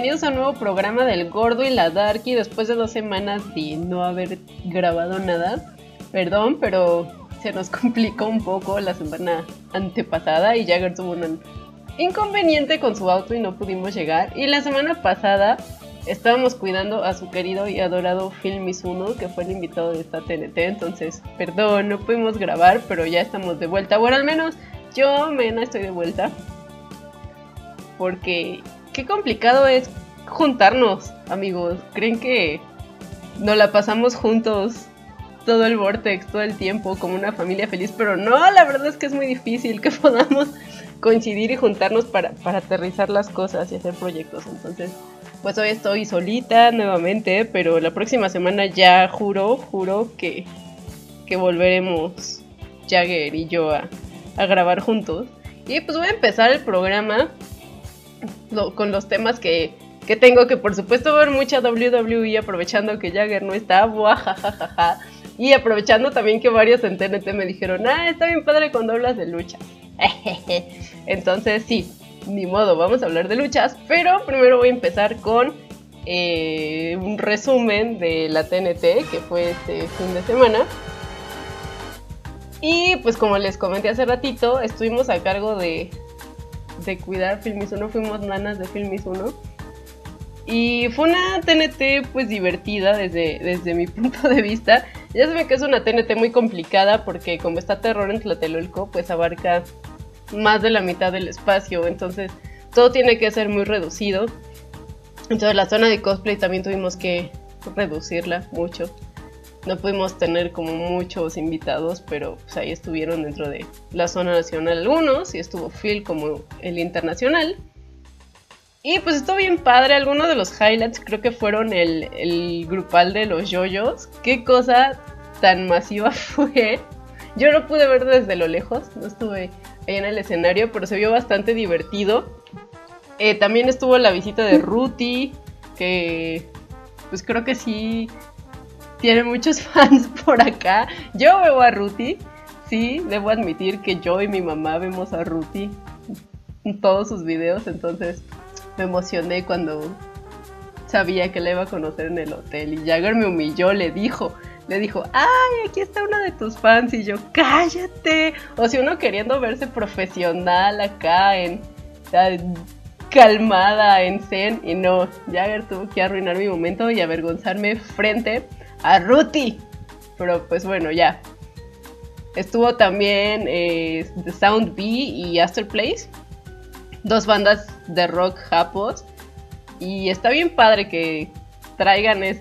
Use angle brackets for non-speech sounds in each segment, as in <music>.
bienvenidos a un nuevo programa del Gordo y la Darky después de dos semanas de no haber grabado nada. Perdón, pero se nos <laughs> complicó un poco la semana antepasada y Jagger tuvo un inconveniente con su auto y no pudimos llegar. Y la semana pasada estábamos cuidando a su querido y adorado Phil Mizuno, que fue el invitado de esta TNT. Entonces, perdón, no pudimos grabar, pero ya estamos de vuelta. Bueno, al menos yo, Mena, estoy de vuelta. Porque qué complicado es juntarnos, amigos. ¿Creen que nos la pasamos juntos todo el vortex, todo el tiempo, como una familia feliz? Pero no, la verdad es que es muy difícil que <laughs> podamos coincidir y juntarnos para, para aterrizar las cosas y hacer proyectos. Entonces, pues hoy estoy solita nuevamente, pero la próxima semana ya juro, juro que, que volveremos Jagger y yo a, a grabar juntos. Y pues voy a empezar el programa con los temas que, que, tengo, que por supuesto ver mucha WWE aprovechando que Jagger no está. Y aprovechando también que varios en TNT me dijeron, ah, está bien padre cuando hablas de lucha. <laughs> Entonces sí, ni modo, vamos a hablar de luchas, pero primero voy a empezar con eh, un resumen de la TNT que fue este fin de semana. Y pues como les comenté hace ratito, estuvimos a cargo de, de cuidar Filmis 1, fuimos nanas de Filmis 1. Y fue una TNT pues divertida desde, desde mi <laughs> punto de vista. Ya saben que es una TNT muy complicada porque como está Terror en Tlatelolco, pues abarca más de la mitad del espacio, entonces todo tiene que ser muy reducido. Entonces la zona de cosplay también tuvimos que reducirla mucho. No pudimos tener como muchos invitados, pero pues ahí estuvieron dentro de la zona nacional algunos y estuvo Phil como el internacional. Y pues estuvo bien padre, algunos de los highlights creo que fueron el, el grupal de los yoyos. Qué cosa tan masiva <laughs> fue. Yo no pude ver desde lo lejos, no estuve ahí en el escenario, pero se vio bastante divertido. Eh, también estuvo la visita de Ruti, que pues creo que sí tiene muchos <laughs> fans por acá. Yo veo a Ruti, sí, debo admitir que yo y mi mamá vemos a Ruti en todos sus videos, entonces me emocioné cuando sabía que la iba a conocer en el hotel. Y Jagger me humilló, le dijo, le dijo, ay, aquí está una de tus fans y yo, cállate. O si uno queriendo verse profesional acá en, calmada en Zen. Y no, Jagger tuvo que arruinar mi momento y avergonzarme frente a Ruti. Pero pues bueno, ya. Estuvo también eh, The Sound B y Place dos bandas de rock japos. Y está bien padre que traigan es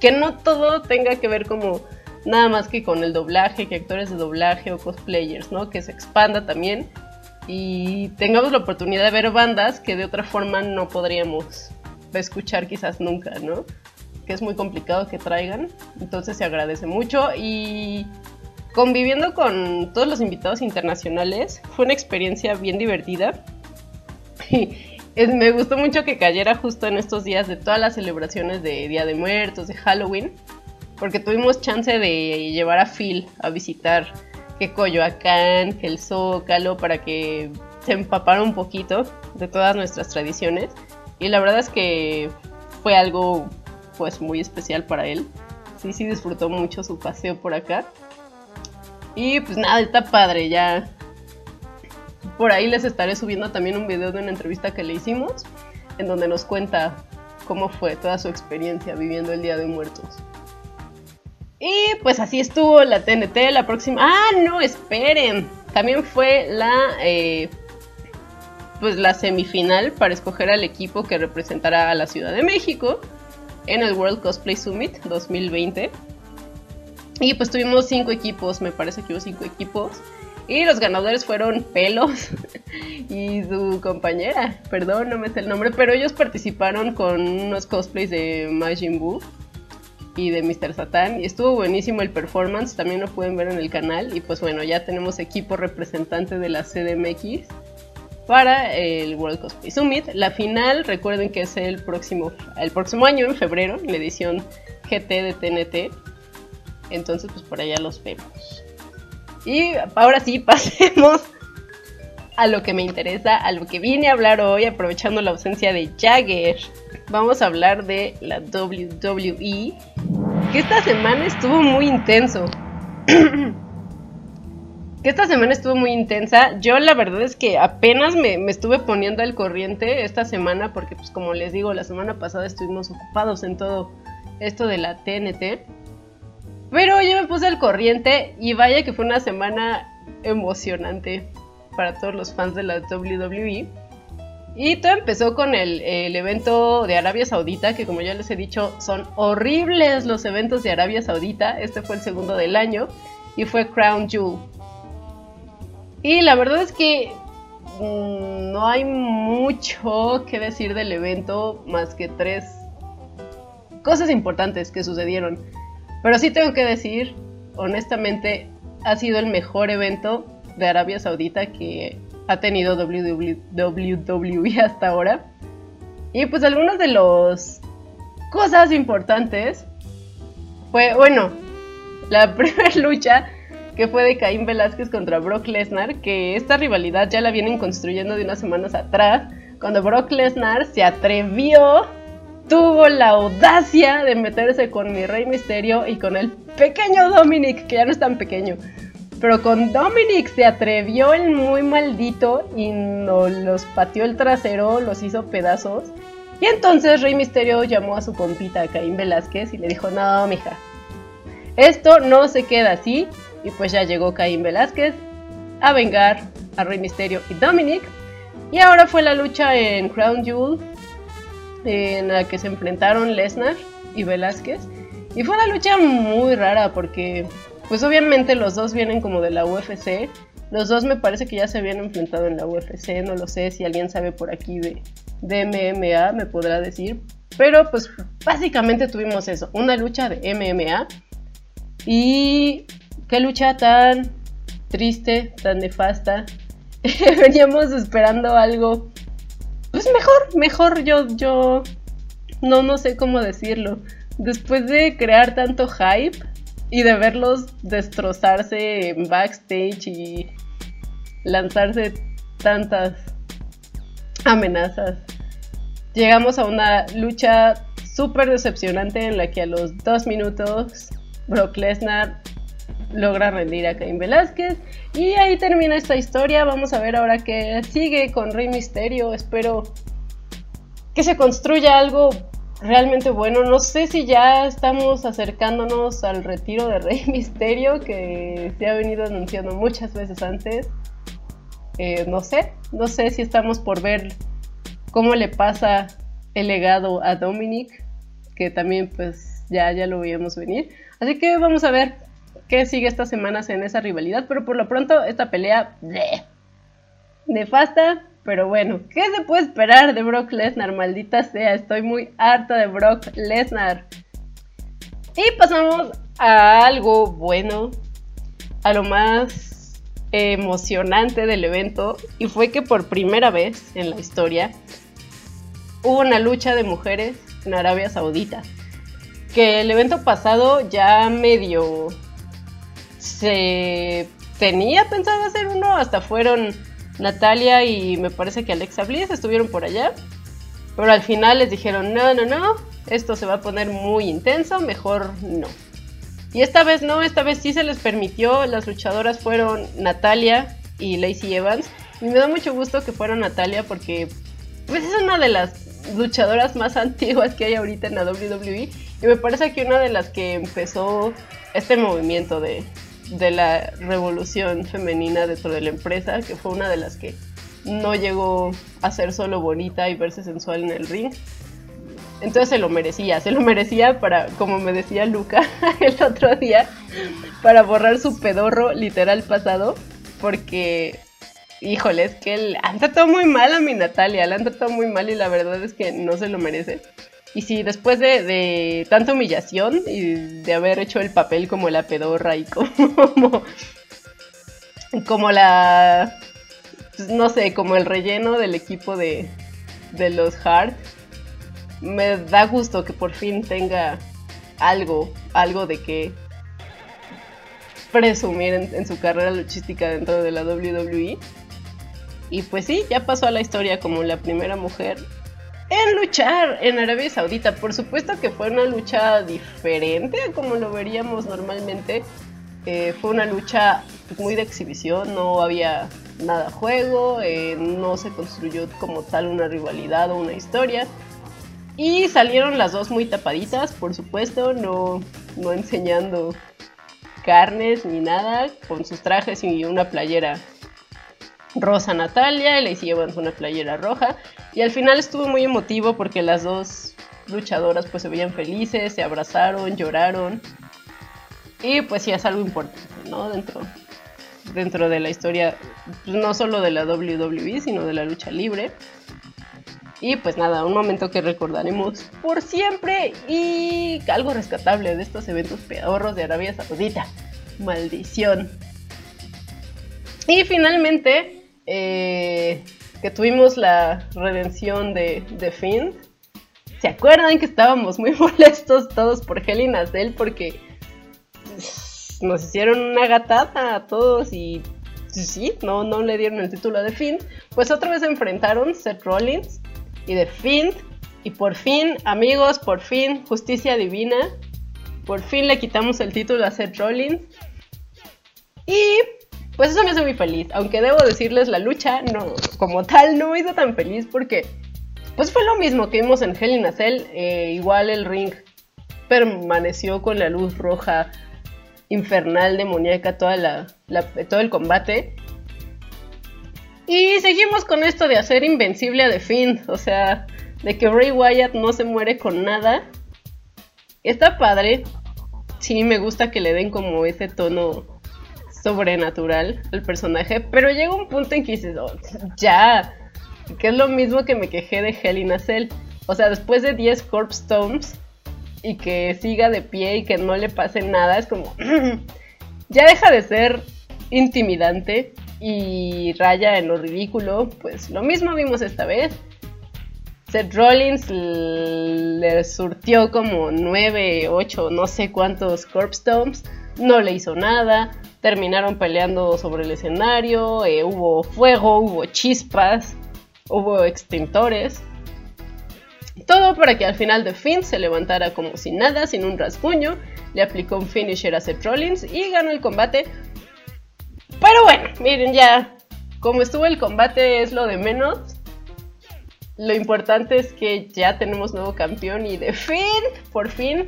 que no todo tenga que ver como nada más que con el doblaje, que actores de doblaje o cosplayers, ¿no? Que se expanda también y tengamos la oportunidad de ver bandas que de otra forma no podríamos escuchar quizás nunca, ¿no? Que es muy complicado que traigan, entonces se agradece mucho y conviviendo con todos los invitados internacionales fue una experiencia bien divertida. <laughs> me gustó mucho que cayera justo en estos días de todas las celebraciones de Día de Muertos, de Halloween, porque tuvimos chance de llevar a Phil a visitar que Coyoacán, que el Zócalo, para que se empapara un poquito de todas nuestras tradiciones. Y la verdad es que fue algo pues muy especial para él. Sí, sí disfrutó mucho su paseo por acá. Y pues nada, está padre, ya por ahí les estaré subiendo también un video de una entrevista que le hicimos, en donde nos cuenta cómo fue toda su experiencia viviendo el Día de Muertos. Y pues así estuvo la TNT, la próxima... Ah, no, esperen. También fue la... Eh, pues la semifinal para escoger al equipo que representará a la Ciudad de México en el World Cosplay Summit 2020. Y pues tuvimos cinco equipos, me parece que hubo cinco equipos. Y los ganadores fueron Pelos <laughs> y su compañera, perdón, no me sé el nombre, pero ellos participaron con unos cosplays de Majin Buu y de Mr. Satan y estuvo buenísimo el performance, también lo pueden ver en el canal y pues bueno, ya tenemos equipo representante de la CDMX para el World Cosplay Summit. La final, recuerden que es el próximo, el próximo año, en febrero, la edición GT de TNT. Entonces, pues por allá los vemos. Y ahora sí, <laughs> pasemos a lo que me interesa, a lo que vine a hablar hoy, aprovechando la ausencia de Jagger. vamos a hablar de la WWE, que esta semana estuvo muy intenso. <clears throat> que esta semana estuvo muy intensa. Yo la verdad es que apenas me, estuve poniendo al corriente esta semana, porque pues como les digo, la semana pasada estuvimos ocupados en todo esto de la TNT. Pero yo me puse al corriente y vaya que fue una semana emocionante para todos los fans de la WWE. Y todo empezó con el, el, evento de Arabia Saudita, que como ya les he dicho, son horribles los eventos de Arabia Saudita. Este fue el segundo del año y fue Crown Jewel. Y la verdad es que mm, no hay mucho que decir del evento más que tres cosas importantes que sucedieron. Pero sí tengo que decir, honestamente, ha sido el mejor evento de Arabia Saudita que ha tenido WWE <laughs> hasta ahora. Y pues algunas de las cosas importantes fue, bueno, la <laughs> primera lucha que fue de Caín Velázquez contra Brock Lesnar, que esta rivalidad ya la vienen construyendo de unas semanas atrás, cuando Brock Lesnar se atrevió, tuvo la audacia de meterse con mi Rey Misterio y con el pequeño Dominic, que ya no es tan pequeño. Pero con Dominic se atrevió el muy maldito y no, los pateó el trasero, los hizo pedazos. Y entonces Rey Misterio llamó a su compita Caín Velázquez y le dijo, no, mija, esto no se queda así, y pues ya llegó Caín Velázquez a vengar a Rey Misterio y Dominic. Y ahora fue la lucha en Crown Jewel en la que se enfrentaron Lesnar y Velázquez. Y fue una lucha muy rara porque pues obviamente los dos vienen como de la UFC. Los dos me parece que ya se habían enfrentado en la UFC. No lo sé si alguien sabe por aquí de, de MMA, me podrá decir. Pero pues básicamente tuvimos eso, una lucha de MMA. Y qué lucha tan triste, tan nefasta. <laughs> Veníamos esperando algo, pues mejor, mejor yo, yo, no, no sé cómo decirlo. Después de crear tanto hype y de verlos destrozarse en backstage y lanzarse tantas amenazas, llegamos a una lucha súper decepcionante en la que a los dos minutos Brock Lesnar logra rendir a Caín Velázquez. Y ahí termina esta historia. Vamos a ver ahora qué sigue con Rey Misterio. Espero que se construya algo realmente bueno. No sé si ya estamos acercándonos al retiro de Rey <laughs> Misterio, que se ha venido anunciando muchas veces antes. Eh, no sé, no sé si estamos por ver cómo le pasa el legado a Dominic, que también pues ya, ya lo veíamos venir. Así que vamos a ver qué sigue estas semanas en esa rivalidad, pero por lo pronto esta pelea bleh, nefasta, pero bueno, ¿qué se puede esperar de Brock Lesnar? Maldita sea, estoy muy harta de Brock Lesnar. Y pasamos a algo bueno, a lo más emocionante del evento, y fue que por primera vez en la historia hubo una lucha de mujeres en Arabia Saudita. Que el evento pasado ya medio se tenía pensado hacer uno, hasta fueron Natalia y me parece que Alexa Bliss estuvieron por allá, pero al final les dijeron, no, no, no, esto se va a poner muy intenso, mejor no. Y esta vez no, esta vez sí se les permitió, las luchadoras fueron Natalia y Lacey Evans, y me da mucho gusto que fueron Natalia porque pues es una de las luchadoras más <laughs> antiguas que hay ahorita en la WWE y me parece que una de las que empezó este movimiento de, de la revolución femenina dentro de la empresa, que fue una de las que no llegó a ser solo bonita y verse sensual en el ring. Entonces se lo merecía, se lo merecía para, como me decía Luca <laughs> el otro día, para borrar su pedorro literal pasado, porque, híjole, es que le han tratado muy mal a mi Natalia, la han tratado muy mal y la verdad es que no se lo merece. Y si después de, tanta humillación y de haber hecho el papel como la pedorra y <laughs> como, como la, pues, no sé, como el relleno del equipo de, de los Hard, me da gusto que por fin tenga algo, algo de que presumir en, en, su carrera luchística dentro de la WWE. Y pues sí, ya pasó a la historia como la primera mujer en luchar en Arabia Saudita. Por supuesto que fue una lucha diferente a como lo veríamos normalmente. Eh, fue una lucha muy de exhibición, no había nada juego, eh, no se construyó como tal una rivalidad o una historia. Y salieron las dos muy tapaditas, por supuesto, no, no enseñando carnes ni nada, con sus trajes y una playera rosa Natalia, y le hicieron una playera roja. Y al final estuvo muy emotivo porque las dos luchadoras pues se veían felices, se abrazaron, lloraron. Y pues sí es algo importante, ¿no? Dentro, dentro de la historia, pues, no solo de la WWE, sino de la lucha libre. Y pues nada, un momento que recordaremos por siempre y algo rescatable de estos eventos pedorros de Arabia Saudita. Maldición. Y finalmente, eh, que tuvimos la redención de, de Finn. ¿Se acuerdan que estábamos muy <laughs> molestos todos por Hell in Porque nos hicieron una gatada a todos y sí, no, no le dieron el título de Finn. Pues otra vez enfrentaron Seth Rollins y de Finn. Y por fin, amigos, por fin, justicia divina. Por fin le quitamos el título a Seth Rollins. Y pues eso me hace muy feliz. Aunque debo decirles, la lucha no, como tal no me hizo tan feliz porque pues fue lo mismo que vimos en Hell in a Cell. Eh, igual el ring permaneció con la luz roja infernal, demoníaca, toda la, todo el combate. Y seguimos con esto de hacer invencible a The Fiend, o sea, de que Bray Wyatt no se muere con nada. Está padre. Sí, me gusta que le den como ese tono sobrenatural al personaje, pero llega un punto en que dices, oh, ya, que es lo mismo que me quejé de Hell in Cell. O sea, después de 10 Corpse Stones y que siga de pie y que no le pase nada, es como, <clears throat> ya deja de ser intimidante y raya en lo ridículo, pues lo mismo vimos esta vez. Seth Rollins le surtió como 9, 8, no sé cuántos Corpstones, no le hizo nada, terminaron peleando sobre el escenario, eh, hubo fuego, hubo chispas, hubo extintores. Todo para que al final de Finn se levantara como si nada, sin un rasguño, le aplicó un finisher a Seth Rollins y ganó el combate pero bueno, miren ya, como estuvo el combate es lo de menos. Lo importante es que ya tenemos nuevo campeón y de fin, por fin,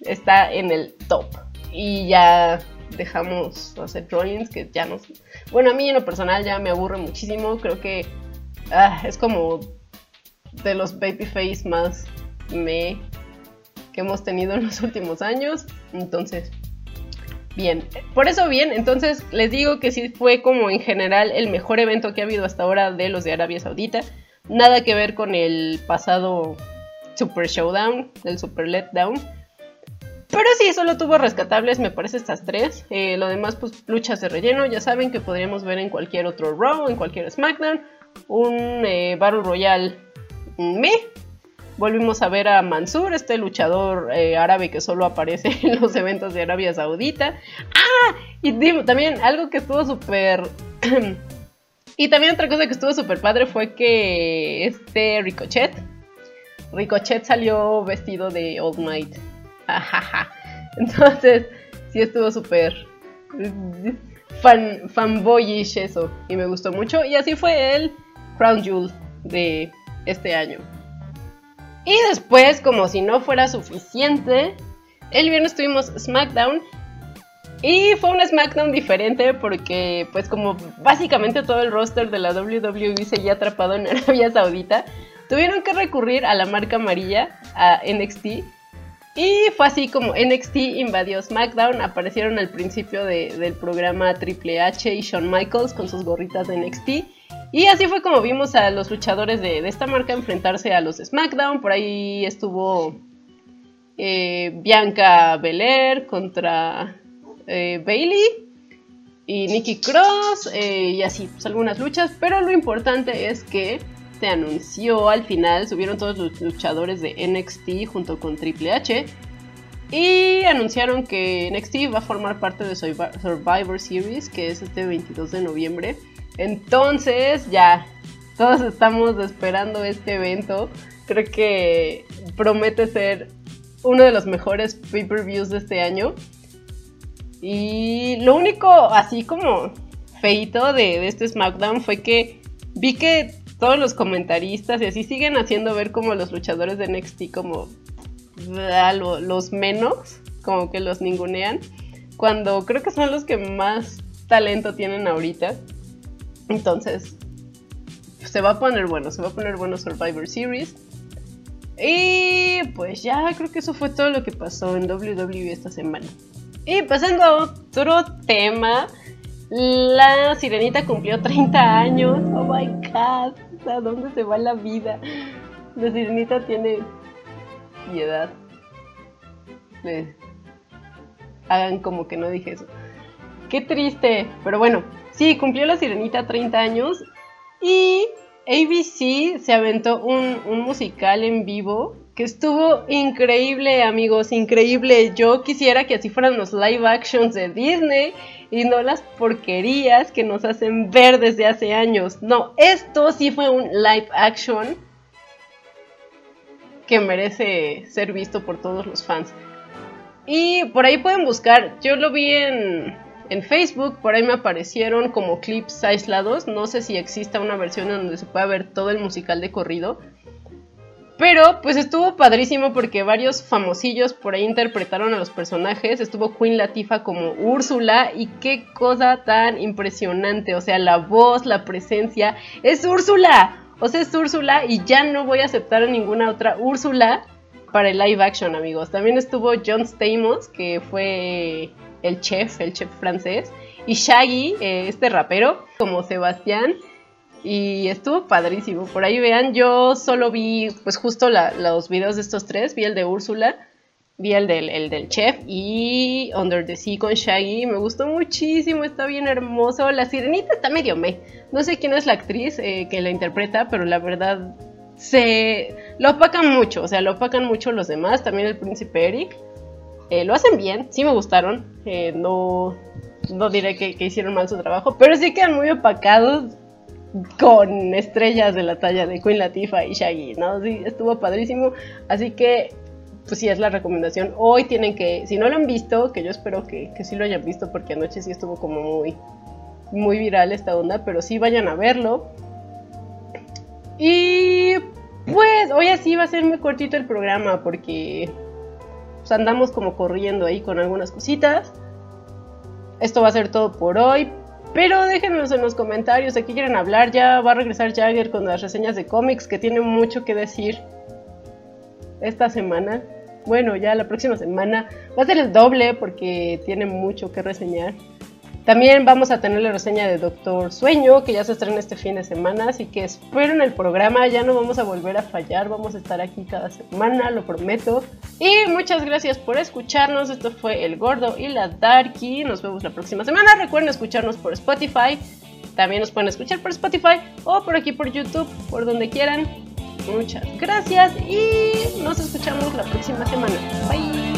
está en el top. Y ya dejamos Seth Rollins, que ya nos... Bueno, a mí en lo personal ya me aburre muchísimo. Creo que ah, es como de los babyface más me que hemos tenido en los últimos años. Entonces, bien. Por eso bien, entonces les digo que sí fue como en general el mejor evento que ha habido hasta ahora de los de Arabia Saudita. Nada que ver con el pasado Super Showdown, el Super Letdown. Pero sí, solo tuvo rescatables, me parece, estas tres. Eh, lo demás, pues luchas de relleno. Ya saben que podríamos ver en cualquier otro Raw, en cualquier SmackDown. Un eh, Battle Royale me Volvimos a ver a Mansur, este luchador eh, árabe que solo aparece <laughs> en los eventos de Arabia Saudita. ¡Ah! Y también algo que estuvo súper... <clears throat> y también otra cosa que estuvo súper padre fue que este Ricochet, Ricochet salió vestido de Old Knight. <laughs> Entonces, sí estuvo súper fan, fanboyish eso. Y me gustó mucho. Y así fue el Crown Jewel de este año. Y después, como si no fuera suficiente, el viernes tuvimos SmackDown. Y fue un SmackDown diferente porque, pues como básicamente todo el roster de la WWE se había atrapado en <laughs> Arabia Saudita, tuvieron que recurrir a la marca amarilla, a NXT. Y fue así como NXT invadió SmackDown, aparecieron al principio del programa Triple H y Shawn Michaels con sus gorritas de NXT. Y así fue como vimos a los luchadores de, esta marca enfrentarse a los SmackDown. Por ahí estuvo eh, Bianca Belair contra eh, Bailey y Nikki Cross eh, y así, pues algunas luchas. Pero lo importante es que anunció al final, subieron todos los luchadores de NXT junto con Triple H. Y anunciaron que NXT va a formar parte de Survivor Series, que es este 22 de noviembre. Entonces ya todos estamos esperando este evento. Creo que promete ser uno de los mejores pay-per-views de este año. Y lo único así como feito de, de este SmackDown fue que vi que todos los comentaristas y así siguen haciendo ver como los luchadores de NXT como los menos, como que los ningunean, cuando creo que son los que más talento tienen ahorita. Entonces, se va a poner bueno, se va a poner bueno Survivor Series. Y pues ya creo que eso fue todo lo que pasó en WWE esta semana. Y pasando a otro tema, la sirenita cumplió 30 años. Oh my god, ¿a dónde se va la vida? La sirenita tiene piedad. Hagan como que no dije eso. Qué triste. Pero bueno, sí, cumplió la sirenita 30 años. Y ABC se aventó un, musical en vivo que estuvo increíble, amigos, increíble. Yo quisiera que así fueran los live actions de Disney y no las porquerías que nos hacen ver desde hace años. No, esto sí fue un live action que merece ser visto por todos los fans. Y por ahí pueden buscar, yo lo vi en, en Facebook, por ahí me aparecieron como clips aislados. No sé si exista una versión donde se pueda ver todo el musical de corrido. Pero pues estuvo padrísimo porque varios famosillos por ahí interpretaron a los personajes. Estuvo Queen Latifa como Úrsula y qué cosa tan impresionante. O sea, la voz, la presencia. Es Úrsula. O sea, es Úrsula y ya no voy a aceptar a ninguna otra Úrsula para el live action, amigos. También estuvo John Stamos, que fue el chef, el chef francés, y Shaggy, eh, este rapero, como Sebastián. Y estuvo padrísimo. Por ahí vean, yo solo vi, pues justo los videos de estos tres. Vi el de Úrsula, vi el del, el del chef y Under the Sea con Shaggy. Me gustó muchísimo, está bien hermoso. La sirenita está medio me. No sé quién es la actriz eh, que la interpreta, pero la verdad se lo opacan mucho. O sea, lo opacan mucho los demás. También el príncipe Eric. Eh, lo hacen bien, sí me gustaron. Eh, no, no diré que, hicieron mal su trabajo, pero sí quedan muy opacados con estrellas de la talla de Queen Latifah y Shaggy, ¿no? Sí, estuvo padrísimo. Así que, pues sí, es la recomendación. Hoy tienen que, si no lo han visto, que yo espero que, que sí lo hayan visto, porque anoche sí estuvo como muy, muy viral esta onda, pero sí vayan a verlo. Y pues hoy así va a ser muy cortito el programa, porque pues, andamos como corriendo ahí con algunas cositas. Esto va a ser todo por hoy. Pero déjenos en los comentarios de qué quieren hablar. Ya va a regresar Jagger con las reseñas de cómics que tiene mucho que decir esta semana. Bueno, ya la próxima semana va a ser el doble porque tiene mucho que reseñar. También vamos a tener la reseña de Doctor Sueño, que ya se estrena este fin de semana, así que esperen el programa, ya no vamos a volver a fallar, vamos a estar aquí cada semana, lo prometo. Y muchas gracias por escucharnos, esto fue El Gordo y la Darky, nos vemos la próxima semana, recuerden escucharnos por Spotify, también nos pueden escuchar por Spotify o por aquí por YouTube, por donde quieran. Muchas gracias y nos escuchamos la próxima semana. Bye.